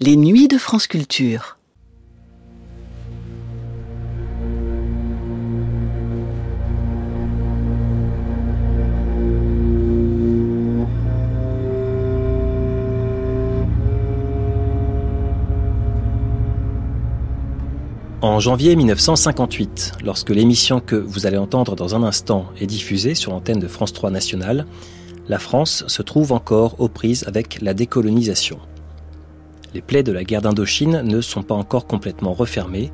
Les nuits de France Culture. En janvier 1958, lorsque l'émission que vous allez entendre dans un instant est diffusée sur l'antenne de France 3 Nationale, la France se trouve encore aux prises avec la décolonisation. Les plaies de la guerre d'Indochine ne sont pas encore complètement refermées.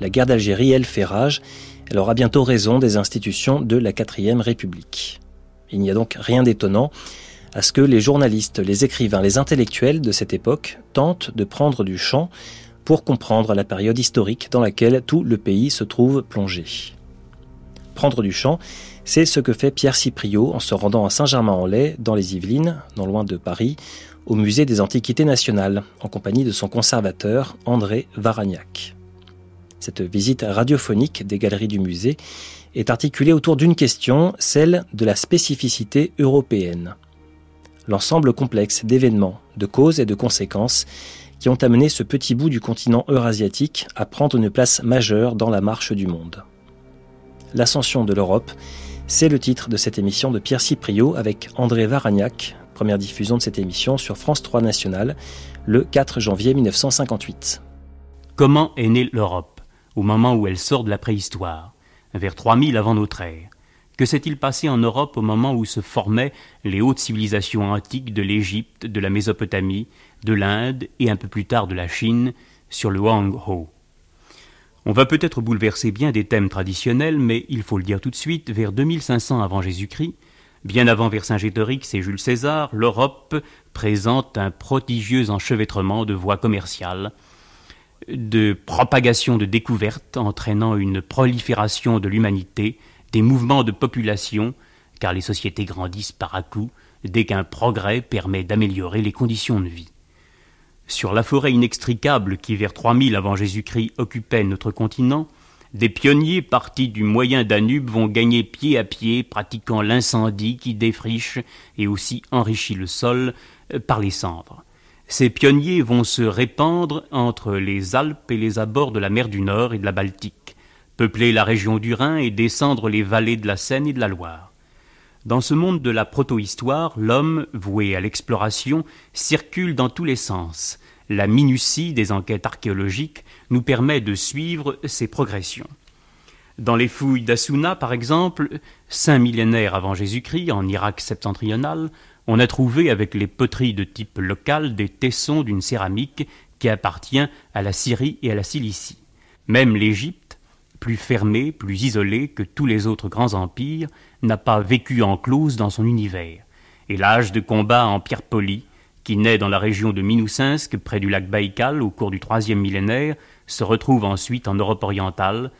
La guerre d'Algérie, elle, fait rage. Elle aura bientôt raison des institutions de la quatrième République. Il n'y a donc rien d'étonnant à ce que les journalistes, les écrivains, les intellectuels de cette époque tentent de prendre du champ pour comprendre la période historique dans laquelle tout le pays se trouve plongé. Prendre du champ, c'est ce que fait Pierre Cipriot en se rendant à Saint-Germain-en-Laye, dans les Yvelines, non loin de Paris, au musée des Antiquités nationales, en compagnie de son conservateur André Varagnac. Cette visite radiophonique des galeries du musée est articulée autour d'une question, celle de la spécificité européenne. L'ensemble complexe d'événements, de causes et de conséquences qui ont amené ce petit bout du continent eurasiatique à prendre une place majeure dans la marche du monde. L'ascension de l'Europe, c'est le titre de cette émission de Pierre Cipriot avec André Varagnac, Première diffusion de cette émission sur France 3 National le 4 janvier 1958. Comment est née l'Europe au moment où elle sort de la préhistoire, vers 3000 avant notre ère? Que s'est-il passé en Europe au moment où se formaient les hautes civilisations antiques de l'Égypte, de la Mésopotamie, de l'Inde et un peu plus tard de la Chine sur le Huang-Ho on va peut-être bouleverser bien des thèmes traditionnels, mais il faut le dire tout de suite, vers 2500 avant Jésus-Christ, Bien avant Vercingétorix et Jules César, l'Europe présente un prodigieux enchevêtrement de voies commerciales, de propagation de découvertes entraînant une prolifération de l'humanité, des mouvements de population, car les sociétés grandissent par à coups dès qu'un progrès permet d'améliorer les conditions de vie. Sur la forêt inextricable qui vers 3000 avant Jésus-Christ occupait notre continent, des pionniers partis du moyen Danube vont gagner pied à pied, pratiquant l'incendie qui défriche et aussi enrichit le sol euh, par les cendres. Ces pionniers vont se répandre entre les Alpes et les abords de la mer du Nord et de la Baltique, peupler la région du Rhin et descendre les vallées de la Seine et de la Loire. Dans ce monde de la protohistoire, l'homme, voué à l'exploration, circule dans tous les sens. La minutie des enquêtes archéologiques nous permet de suivre ces progressions. Dans les fouilles d'Assouna, par exemple, cinq millénaires avant Jésus-Christ, en Irak septentrional, on a trouvé avec les poteries de type local des tessons d'une céramique qui appartient à la Syrie et à la Cilicie. Même l'Égypte, plus fermée, plus isolée que tous les autres grands empires, n'a pas vécu en close dans son univers. Et l'âge de combat en pierre polie, qui naît dans la région de Minousinsk, près du lac Baïkal, au cours du troisième millénaire, se retrouve ensuite en Europe orientale,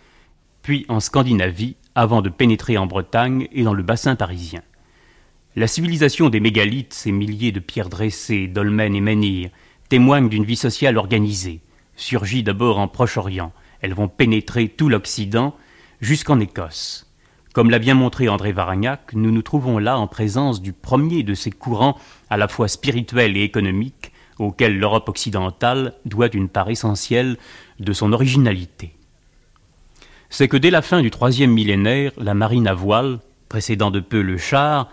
puis en Scandinavie, avant de pénétrer en Bretagne et dans le bassin parisien. La civilisation des mégalithes, ces milliers de pierres dressées, dolmens et menhirs, témoigne d'une vie sociale organisée. Surgit d'abord en Proche-Orient, elles vont pénétrer tout l'Occident jusqu'en Écosse. Comme l'a bien montré André Varagnac, nous nous trouvons là en présence du premier de ces courants à la fois spirituels et économiques auxquels l'Europe occidentale doit une part essentielle de son originalité. C'est que dès la fin du troisième millénaire, la marine à voile, précédant de peu le char,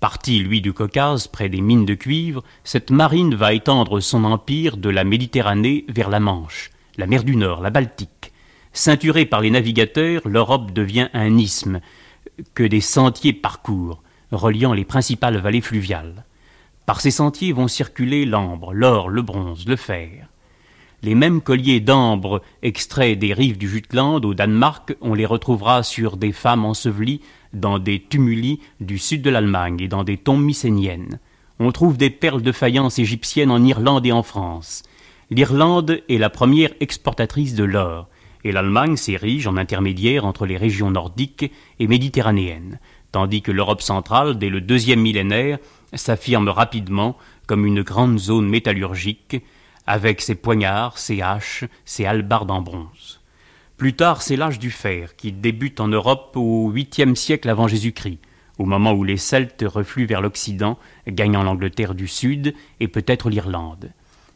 parti lui du Caucase près des mines de cuivre, cette marine va étendre son empire de la Méditerranée vers la Manche, la mer du Nord, la Baltique. Ceinturée par les navigateurs, l'Europe devient un isthme que des sentiers parcourent, reliant les principales vallées fluviales. Par ces sentiers vont circuler l'ambre, l'or, le bronze, le fer. Les mêmes colliers d'ambre extraits des rives du Jutland au Danemark, on les retrouvera sur des femmes ensevelies dans des tumuli du sud de l'Allemagne et dans des tombes mycéniennes. On trouve des perles de faïence égyptiennes en Irlande et en France. L'Irlande est la première exportatrice de l'or, et l'Allemagne s'érige en intermédiaire entre les régions nordiques et méditerranéennes, tandis que l'Europe centrale, dès le deuxième millénaire, s'affirme rapidement comme une grande zone métallurgique avec ses poignards, ses haches, ses hallebardes en bronze. Plus tard, c'est l'âge du fer, qui débute en Europe au huitième siècle avant Jésus-Christ, au moment où les Celtes refluent vers l'Occident, gagnant l'Angleterre du Sud et peut-être l'Irlande.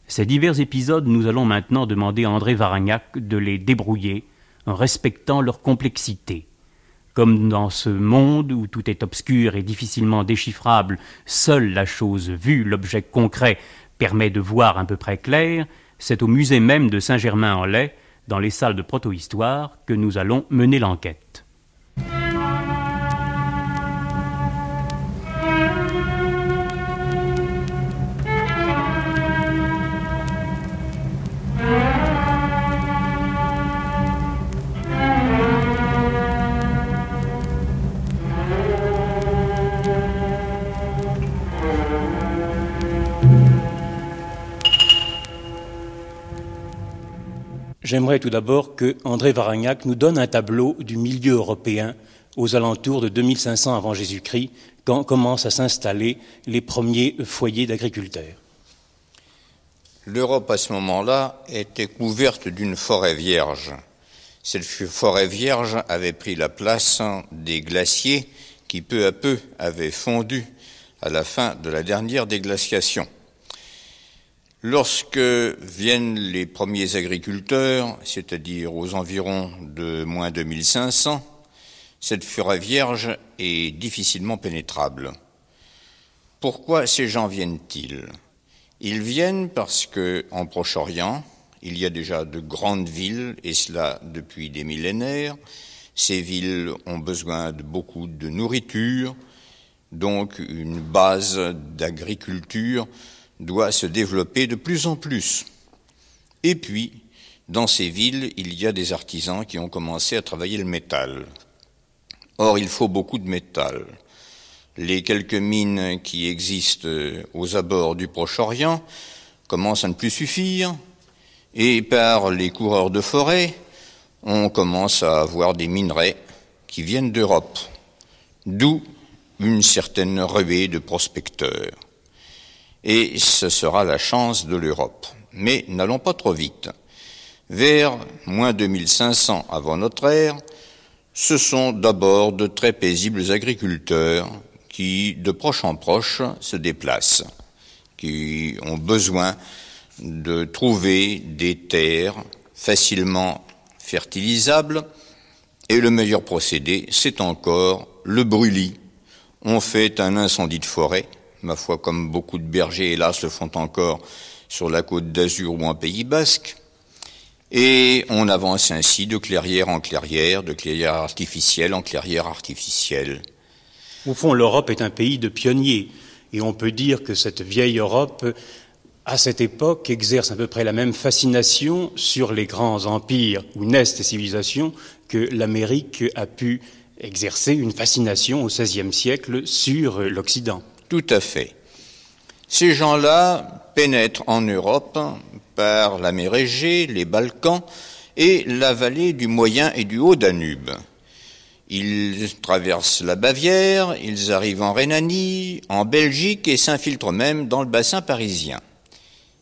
Ces divers épisodes, nous allons maintenant demander à André Varagnac de les débrouiller en respectant leur complexité. Comme dans ce monde où tout est obscur et difficilement déchiffrable, seule la chose vue, l'objet concret, permet de voir à peu près clair, c'est au musée même de Saint-Germain-en-Laye, dans les salles de protohistoire, que nous allons mener l'enquête. J'aimerais tout d'abord que André Varagnac nous donne un tableau du milieu européen aux alentours de 2500 avant Jésus-Christ, quand commencent à s'installer les premiers foyers d'agriculteurs. L'Europe à ce moment-là était couverte d'une forêt vierge. Cette forêt vierge avait pris la place des glaciers qui peu à peu avaient fondu à la fin de la dernière déglaciation. Lorsque viennent les premiers agriculteurs, c'est-à-dire aux environs de moins 2500, cette forêt vierge est difficilement pénétrable. Pourquoi ces gens viennent-ils? Ils viennent parce que en Proche-Orient, il y a déjà de grandes villes, et cela depuis des millénaires. Ces villes ont besoin de beaucoup de nourriture, donc une base d'agriculture doit se développer de plus en plus. Et puis, dans ces villes, il y a des artisans qui ont commencé à travailler le métal. Or, il faut beaucoup de métal. Les quelques mines qui existent aux abords du Proche-Orient commencent à ne plus suffire, et par les coureurs de forêt, on commence à avoir des minerais qui viennent d'Europe, d'où une certaine ruée de prospecteurs et ce sera la chance de l'Europe. Mais n'allons pas trop vite. Vers moins 2500 avant notre ère, ce sont d'abord de très paisibles agriculteurs qui, de proche en proche, se déplacent, qui ont besoin de trouver des terres facilement fertilisables, et le meilleur procédé, c'est encore le brûlis. On fait un incendie de forêt, ma foi, comme beaucoup de bergers, hélas, le font encore sur la côte d'Azur ou en Pays basque. Et on avance ainsi de clairière en clairière, de clairière artificielle en clairière artificielle. Au fond, l'Europe est un pays de pionniers. Et on peut dire que cette vieille Europe, à cette époque, exerce à peu près la même fascination sur les grands empires où naissent les civilisations que l'Amérique a pu exercer une fascination au XVIe siècle sur l'Occident. Tout à fait. Ces gens-là pénètrent en Europe par la mer Égée, les Balkans et la vallée du Moyen et du Haut-Danube. Ils traversent la Bavière, ils arrivent en Rhénanie, en Belgique et s'infiltrent même dans le bassin parisien.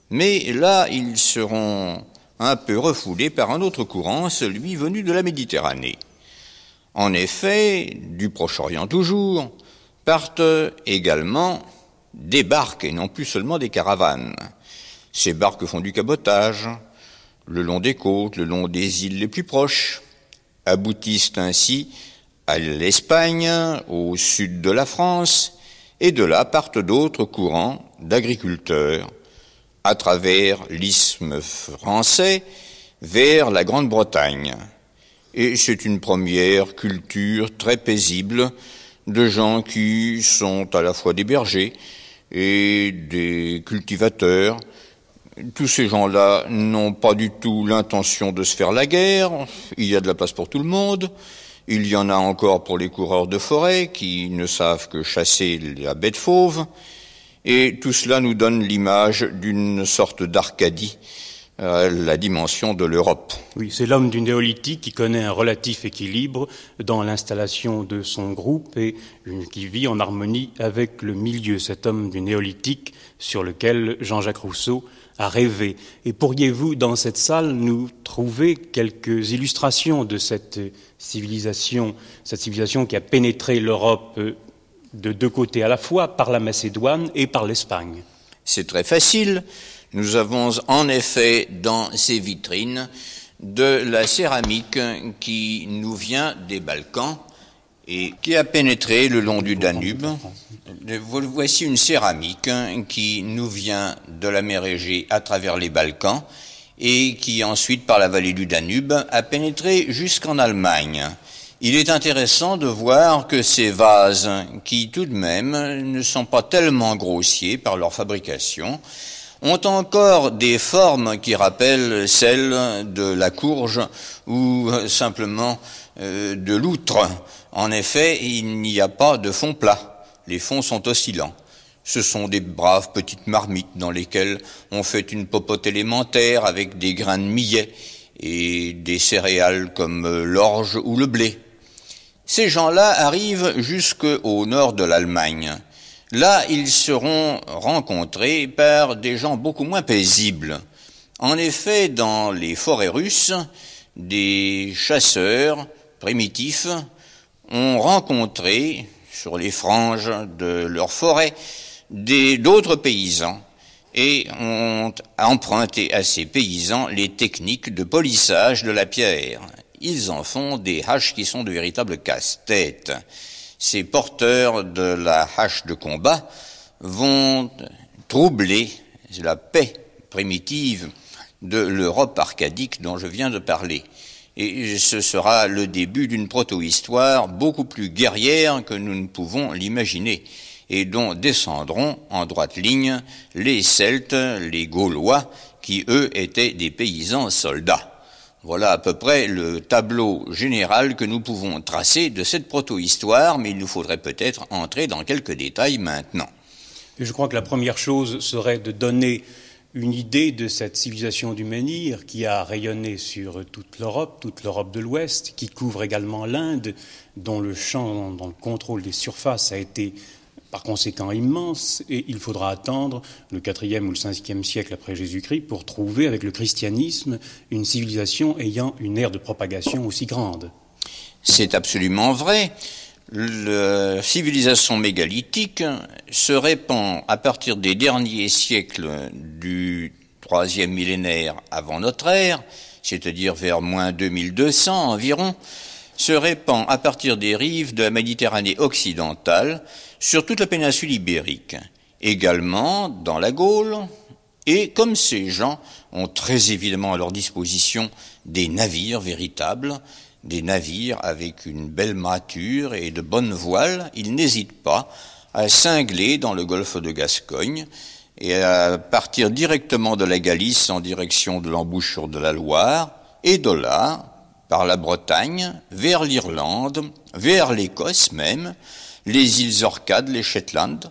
Mais là, ils seront un peu refoulés par un autre courant, celui venu de la Méditerranée. En effet, du Proche-Orient toujours, partent également des barques et non plus seulement des caravanes. Ces barques font du cabotage le long des côtes, le long des îles les plus proches, aboutissent ainsi à l'Espagne, au sud de la France, et de là partent d'autres courants d'agriculteurs à travers l'isthme français vers la Grande-Bretagne. Et c'est une première culture très paisible de gens qui sont à la fois des bergers et des cultivateurs. Tous ces gens-là n'ont pas du tout l'intention de se faire la guerre. Il y a de la place pour tout le monde. Il y en a encore pour les coureurs de forêt qui ne savent que chasser la bête fauve. Et tout cela nous donne l'image d'une sorte d'Arcadie la dimension de l'Europe. Oui, c'est l'homme du néolithique qui connaît un relatif équilibre dans l'installation de son groupe et qui vit en harmonie avec le milieu, cet homme du néolithique sur lequel Jean-Jacques Rousseau a rêvé. Et pourriez-vous, dans cette salle, nous trouver quelques illustrations de cette civilisation, cette civilisation qui a pénétré l'Europe de deux côtés à la fois, par la Macédoine et par l'Espagne? C'est très facile. Nous avons en effet dans ces vitrines de la céramique qui nous vient des Balkans et qui a pénétré le long du Danube. Voici une céramique qui nous vient de la mer Égée à travers les Balkans et qui ensuite, par la vallée du Danube, a pénétré jusqu'en Allemagne. Il est intéressant de voir que ces vases, qui tout de même ne sont pas tellement grossiers par leur fabrication, ont encore des formes qui rappellent celles de la courge ou simplement euh, de l'outre. En effet, il n'y a pas de fond plat. Les fonds sont oscillants. Ce sont des braves petites marmites dans lesquelles on fait une popote élémentaire avec des grains de millet et des céréales comme l'orge ou le blé. Ces gens-là arrivent jusqu'au nord de l'Allemagne. Là, ils seront rencontrés par des gens beaucoup moins paisibles. En effet, dans les forêts russes, des chasseurs primitifs ont rencontré, sur les franges de leurs forêts, d'autres paysans et ont emprunté à ces paysans les techniques de polissage de la pierre. Ils en font des haches qui sont de véritables casse-têtes ces porteurs de la hache de combat vont troubler la paix primitive de l'Europe arcadique dont je viens de parler. Et ce sera le début d'une proto-histoire beaucoup plus guerrière que nous ne pouvons l'imaginer, et dont descendront en droite ligne les Celtes, les Gaulois, qui eux étaient des paysans soldats. Voilà à peu près le tableau général que nous pouvons tracer de cette proto-histoire, mais il nous faudrait peut-être entrer dans quelques détails maintenant. je crois que la première chose serait de donner une idée de cette civilisation du menhir qui a rayonné sur toute l'Europe, toute l'Europe de l'Ouest, qui couvre également l'Inde, dont le champ, dont le contrôle des surfaces a été par conséquent immense, et il faudra attendre le IVe ou le Ve siècle après Jésus-Christ pour trouver avec le christianisme une civilisation ayant une ère de propagation aussi grande. C'est absolument vrai. La civilisation mégalithique se répand à partir des derniers siècles du troisième millénaire avant notre ère, c'est-à-dire vers moins 2200 environ, se répand à partir des rives de la Méditerranée occidentale sur toute la péninsule ibérique, également dans la Gaule, et comme ces gens ont très évidemment à leur disposition des navires véritables, des navires avec une belle mature et de bonnes voiles, ils n'hésitent pas à cingler dans le golfe de Gascogne et à partir directement de la Galice en direction de l'embouchure de la Loire, et de là, par la Bretagne, vers l'Irlande, vers l'Écosse même, les îles Orcades, les Shetland.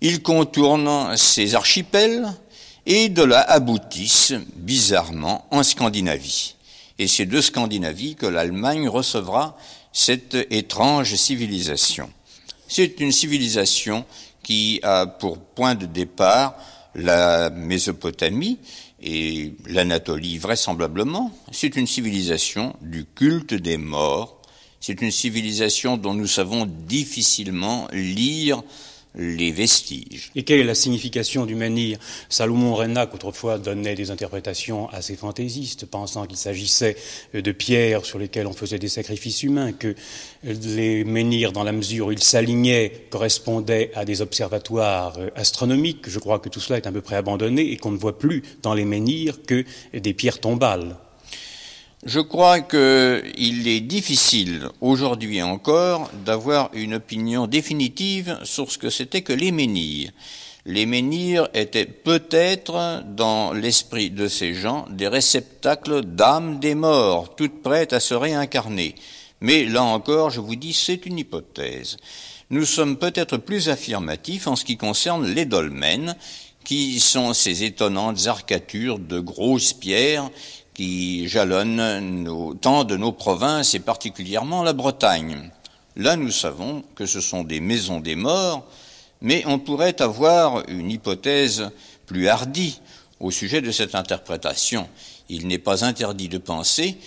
Ils contournent ces archipels et de là aboutissent bizarrement en Scandinavie. Et c'est de Scandinavie que l'Allemagne recevra cette étrange civilisation. C'est une civilisation qui a pour point de départ la Mésopotamie, et l'Anatolie vraisemblablement, c'est une civilisation du culte des morts, c'est une civilisation dont nous savons difficilement lire les vestiges. Et quelle est la signification du menhir Salomon Renac autrefois donnait des interprétations assez fantaisistes, pensant qu'il s'agissait de pierres sur lesquelles on faisait des sacrifices humains, que les menhirs, dans la mesure où ils s'alignaient, correspondaient à des observatoires astronomiques. Je crois que tout cela est à peu près abandonné et qu'on ne voit plus dans les menhirs que des pierres tombales. Je crois qu'il est difficile aujourd'hui encore d'avoir une opinion définitive sur ce que c'était que les menhirs. Les menhirs étaient peut-être, dans l'esprit de ces gens, des réceptacles d'âmes des morts, toutes prêtes à se réincarner. Mais là encore, je vous dis, c'est une hypothèse. Nous sommes peut-être plus affirmatifs en ce qui concerne les dolmens, qui sont ces étonnantes arcatures de grosses pierres qui jalonnent nos, tant de nos provinces et particulièrement la Bretagne. Là, nous savons que ce sont des maisons des morts, mais on pourrait avoir une hypothèse plus hardie au sujet de cette interprétation. Il n'est pas interdit de penser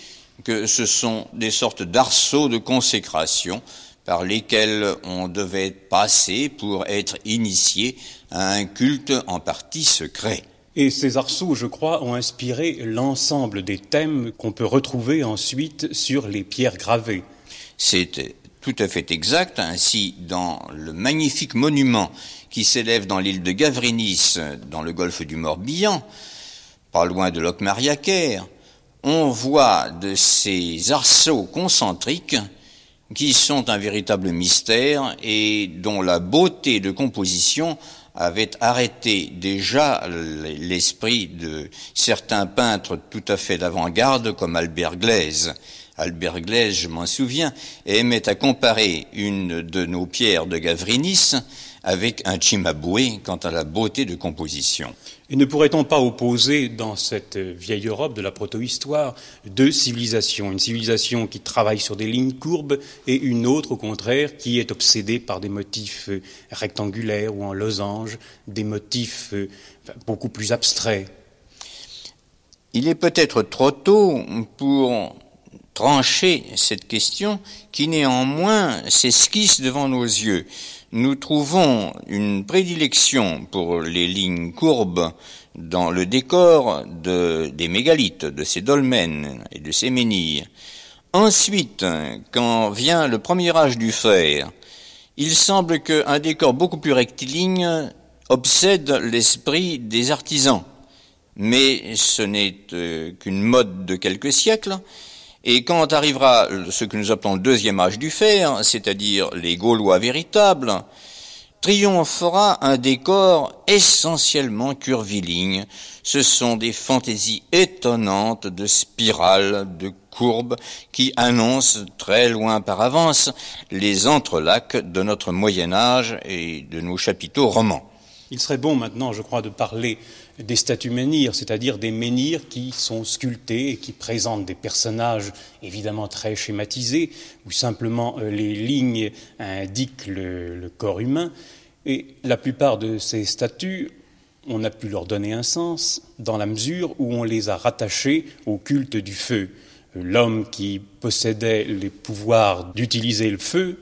que ce sont des sortes d'arceaux de consécration par lesquels on devait passer pour être initié à un culte en partie secret. Et ces arceaux, je crois, ont inspiré l'ensemble des thèmes qu'on peut retrouver ensuite sur les pierres gravées. C'est tout à fait exact. Ainsi, dans le magnifique monument qui s'élève dans l'île de Gavrinis, dans le golfe du Morbihan, pas loin de Locmariaquer, on voit de ces arceaux concentriques qui sont un véritable mystère et dont la beauté de composition avait arrêté déjà l'esprit de certains peintres tout à fait d'avant-garde comme Albert Glaise. Albert Glaise, je m'en souviens, aimait à comparer une de nos pierres de Gavrinis avec un Cimabue quant à la beauté de composition. Et ne pourrait-on pas opposer dans cette vieille Europe de la protohistoire deux civilisations Une civilisation qui travaille sur des lignes courbes et une autre, au contraire, qui est obsédée par des motifs rectangulaires ou en losange, des motifs euh, beaucoup plus abstraits? Il est peut-être trop tôt pour trancher cette question qui néanmoins s'esquisse devant nos yeux nous trouvons une prédilection pour les lignes courbes dans le décor de, des mégalithes, de ces dolmens et de ces menhirs. Ensuite, quand vient le premier âge du fer, il semble qu'un décor beaucoup plus rectiligne obsède l'esprit des artisans. Mais ce n'est euh, qu'une mode de quelques siècles, et quand arrivera ce que nous appelons le deuxième âge du fer, c'est-à-dire les Gaulois véritables, triomphera un décor essentiellement curviligne. Ce sont des fantaisies étonnantes de spirales, de courbes, qui annoncent très loin par avance les entrelacs de notre Moyen Âge et de nos chapiteaux romans. Il serait bon maintenant, je crois, de parler des statues menhirs, c'est-à-dire des menhirs qui sont sculptés et qui présentent des personnages évidemment très schématisés, où simplement euh, les lignes indiquent le, corps humain. Et la plupart de ces statues, on a pu leur donner un sens dans la mesure où on les a rattachées au culte du feu. L'homme qui possédait les pouvoirs d'utiliser le feu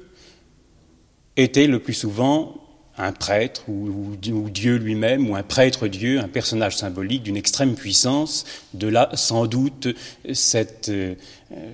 était le plus souvent un prêtre ou, Dieu lui-même, ou un prêtre Dieu, un personnage symbolique d'une extrême puissance, de là sans doute cette euh,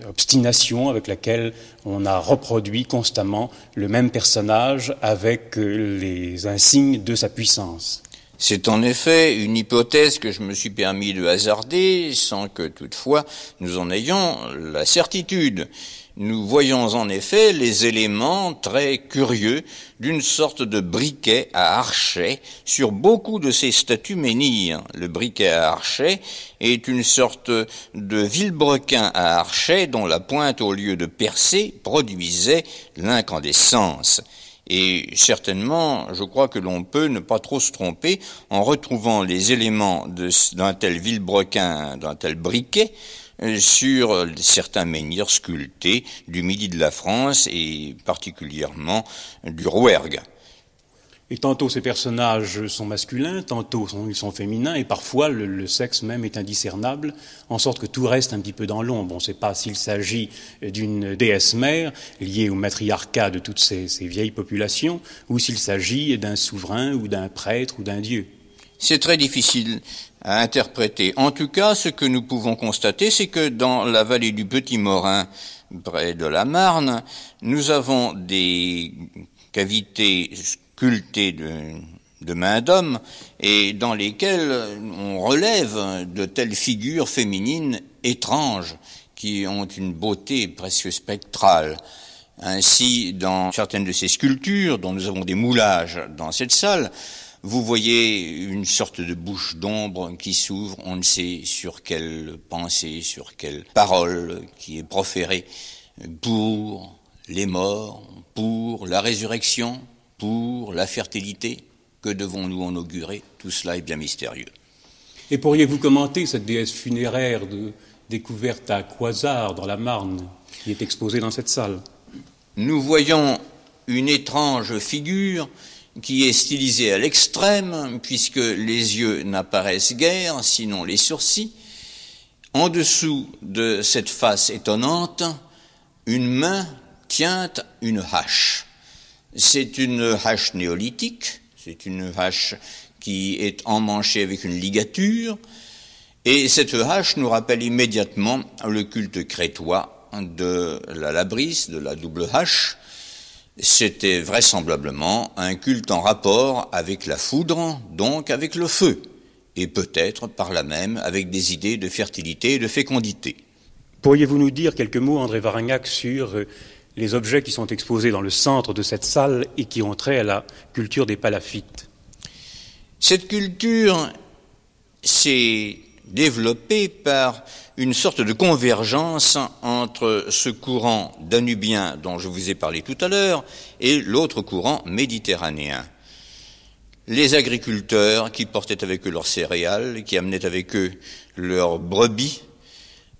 obstination avec laquelle on a reproduit constamment le même personnage avec euh, les insignes de sa puissance. C'est en effet une hypothèse que je me suis permis de hasarder sans que toutefois nous en ayons la certitude. Nous voyons en effet les éléments très curieux d'une sorte de briquet à archet sur beaucoup de ces statues menhirs. Le briquet à archet est une sorte de vilebrequin à archet dont la pointe au lieu de percer produisait l'incandescence. Et certainement, je crois que l'on peut ne pas trop se tromper en retrouvant les éléments d'un tel vilebrequin, d'un tel briquet, euh, sur certains menhirs sculptés du midi de la France et particulièrement du Rouergue. Et tantôt ces personnages sont masculins, tantôt ils sont féminins, et parfois le, sexe même est indiscernable, en sorte que tout reste un petit peu dans l'ombre. On ne sait pas s'il s'agit d'une déesse mère liée au matriarcat de toutes ces vieilles populations, ou s'il s'agit d'un souverain ou d'un prêtre ou d'un dieu. C'est très difficile à interpréter. En tout cas, ce que nous pouvons constater, c'est que dans la vallée du Petit Morin, près de la Marne, nous avons des cavités sculptées de, de mains d'hommes et dans lesquelles on relève de telles figures féminines étranges qui ont une beauté presque spectrale. Ainsi, dans certaines de ces sculptures, dont nous avons des moulages dans cette salle, vous voyez une sorte de bouche d'ombre qui s'ouvre, on ne sait sur quelle pensée, sur quelle parole qui est proférée pour les morts, pour la résurrection, pour la fertilité. Que devons-nous en augurer Tout cela est bien mystérieux. Et pourriez-vous commenter cette déesse funéraire de, découverte à Croisard dans la Marne, qui est exposée dans cette salle? Nous voyons une étrange figure qui est stylisé à l'extrême, puisque les yeux n'apparaissent guère, sinon les sourcils. En dessous de cette face étonnante, une main tient une hache. C'est une hache néolithique, c'est une hache qui est emmanchée avec une ligature, et cette hache nous rappelle immédiatement le culte crétois de la labrisse, de la double hache. C'était vraisemblablement un culte en rapport avec la foudre, donc avec le feu, et peut-être par là même avec des idées de fertilité et de fécondité. Pourriez-vous nous dire quelques mots, André Varagnac, sur euh, les objets qui sont exposés dans le centre de cette salle et qui ont trait à la culture des palafites Cette culture s'est développée par une sorte de convergence entre ce courant danubien dont je vous ai parlé tout à l'heure et l'autre courant méditerranéen. Les agriculteurs qui portaient avec eux leurs céréales, qui amenaient avec eux leurs brebis,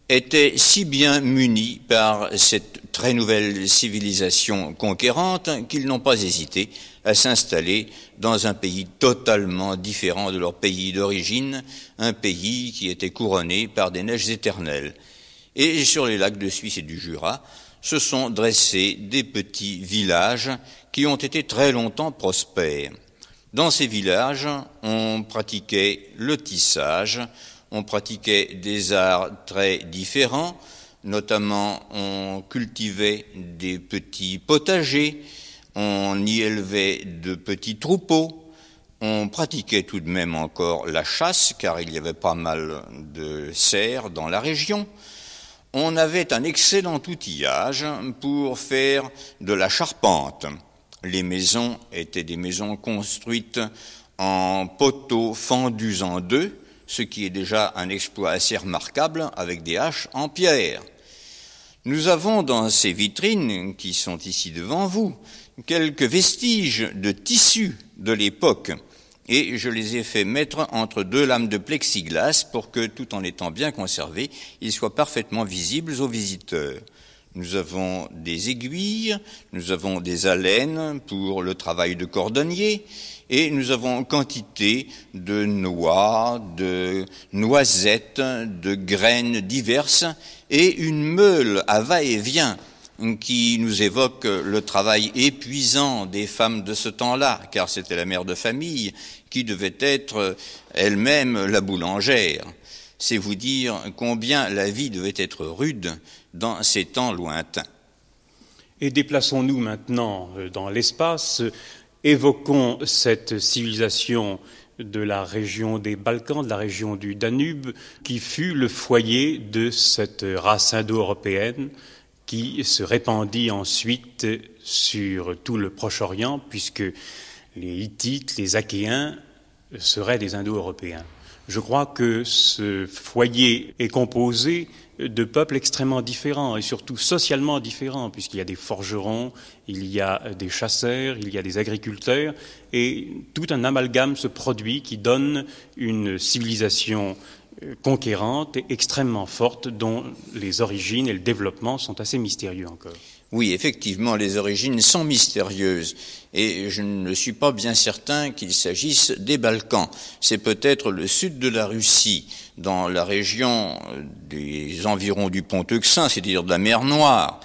étaient si bien munis par cette très nouvelle civilisation conquérante qu'ils n'ont pas hésité à s'installer dans un pays totalement différent de leur pays d'origine, un pays qui était couronné par des neiges éternelles. Et sur les lacs de Suisse et du Jura se sont dressés des petits villages qui ont été très longtemps prospères. Dans ces villages, on pratiquait le tissage, on pratiquait des arts très différents, notamment on cultivait des petits potagers, on y élevait de petits troupeaux, on pratiquait tout de même encore la chasse, car il y avait pas mal de cerfs dans la région. On avait un excellent outillage pour faire de la charpente. Les maisons étaient des maisons construites en poteaux fendus en deux, ce qui est déjà un exploit assez remarquable avec des haches en pierre. Nous avons dans ces vitrines qui sont ici devant vous quelques vestiges de tissus de l'époque et je les ai fait mettre entre deux lames de plexiglas pour que, tout en étant bien conservés, ils soient parfaitement visibles aux visiteurs. Nous avons des aiguilles, nous avons des haleines pour le travail de cordonnier, et nous avons quantité de noix, de noisettes, de graines diverses, et une meule à va-et-vient qui nous évoque le travail épuisant des femmes de ce temps-là, car c'était la mère de famille qui devait être elle-même la boulangère. C'est vous dire combien la vie devait être rude dans ces temps lointains. Et déplaçons-nous maintenant euh, dans l'espace, évoquons cette civilisation de la région des Balkans, de la région du Danube, qui fut le foyer de cette race indo-européenne qui se répandit ensuite sur tout le Proche-Orient, puisque les Hittites, les Achéens seraient des Indo-Européens. Je crois que ce foyer est composé de peuples extrêmement différents et surtout socialement différents, puisqu'il y a des forgerons, il y a des chasseurs, il y a des agriculteurs, et tout un amalgame se produit qui donne une civilisation euh, conquérante et extrêmement forte dont les origines et le développement sont assez mystérieux encore. Oui, effectivement, les origines sont mystérieuses et je ne suis pas bien certain qu'il s'agisse des Balkans. C'est peut-être le sud de la Russie, dans la région des environs du pont Euxin, c'est-à-dire de la mer Noire.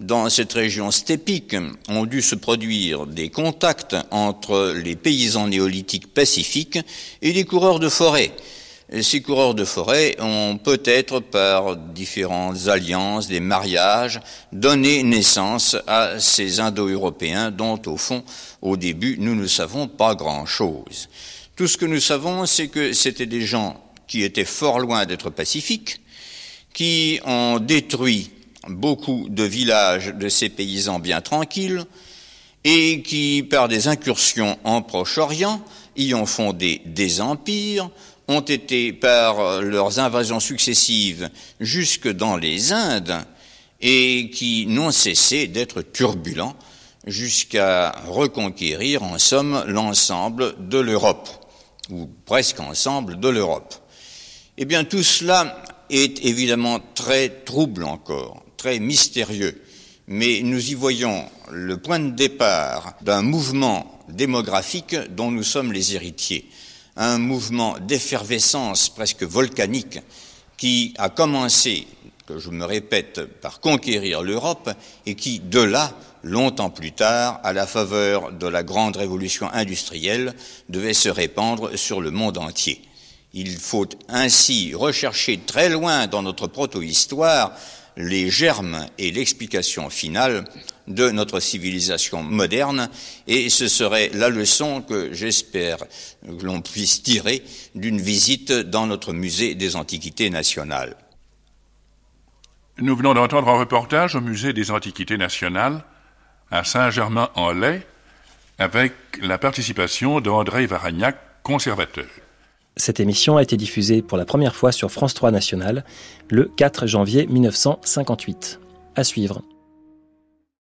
Dans cette région stépique ont dû se produire des contacts entre les paysans néolithiques pacifiques et les coureurs de forêt ces coureurs de forêt ont peut-être, par différentes alliances, des mariages, donné naissance à ces Indo-Européens dont, au fond, au début, nous ne savons pas grand-chose. Tout ce que nous savons, c'est que c'était des gens qui étaient fort loin d'être pacifiques, qui ont détruit beaucoup de villages de ces paysans bien tranquilles, et qui, par des incursions en Proche-Orient, y ont fondé des empires, ont été par leurs invasions successives jusque dans les Indes et qui n'ont cessé d'être turbulents jusqu'à reconquérir en somme l'ensemble de l'Europe, ou presque ensemble de l'Europe. Eh bien tout cela est évidemment très trouble encore, très mystérieux, mais nous y voyons le point de départ d'un mouvement démographique dont nous sommes les héritiers un mouvement d'effervescence presque volcanique qui a commencé, que je me répète, par conquérir l'Europe et qui, de là, longtemps plus tard, à la faveur de la grande révolution industrielle, devait se répandre sur le monde entier. Il faut ainsi rechercher très loin dans notre proto-histoire les germes et l'explication finale de notre civilisation moderne, et ce serait la leçon que j'espère que l'on puisse tirer d'une visite dans notre musée des Antiquités nationales. Nous venons d'entendre un reportage au musée des Antiquités nationales à Saint-Germain-en-Laye avec la participation d'André Varagnac, conservateur. Cette émission a été diffusée pour la première fois sur France 3 National le 4 janvier 1958. À suivre.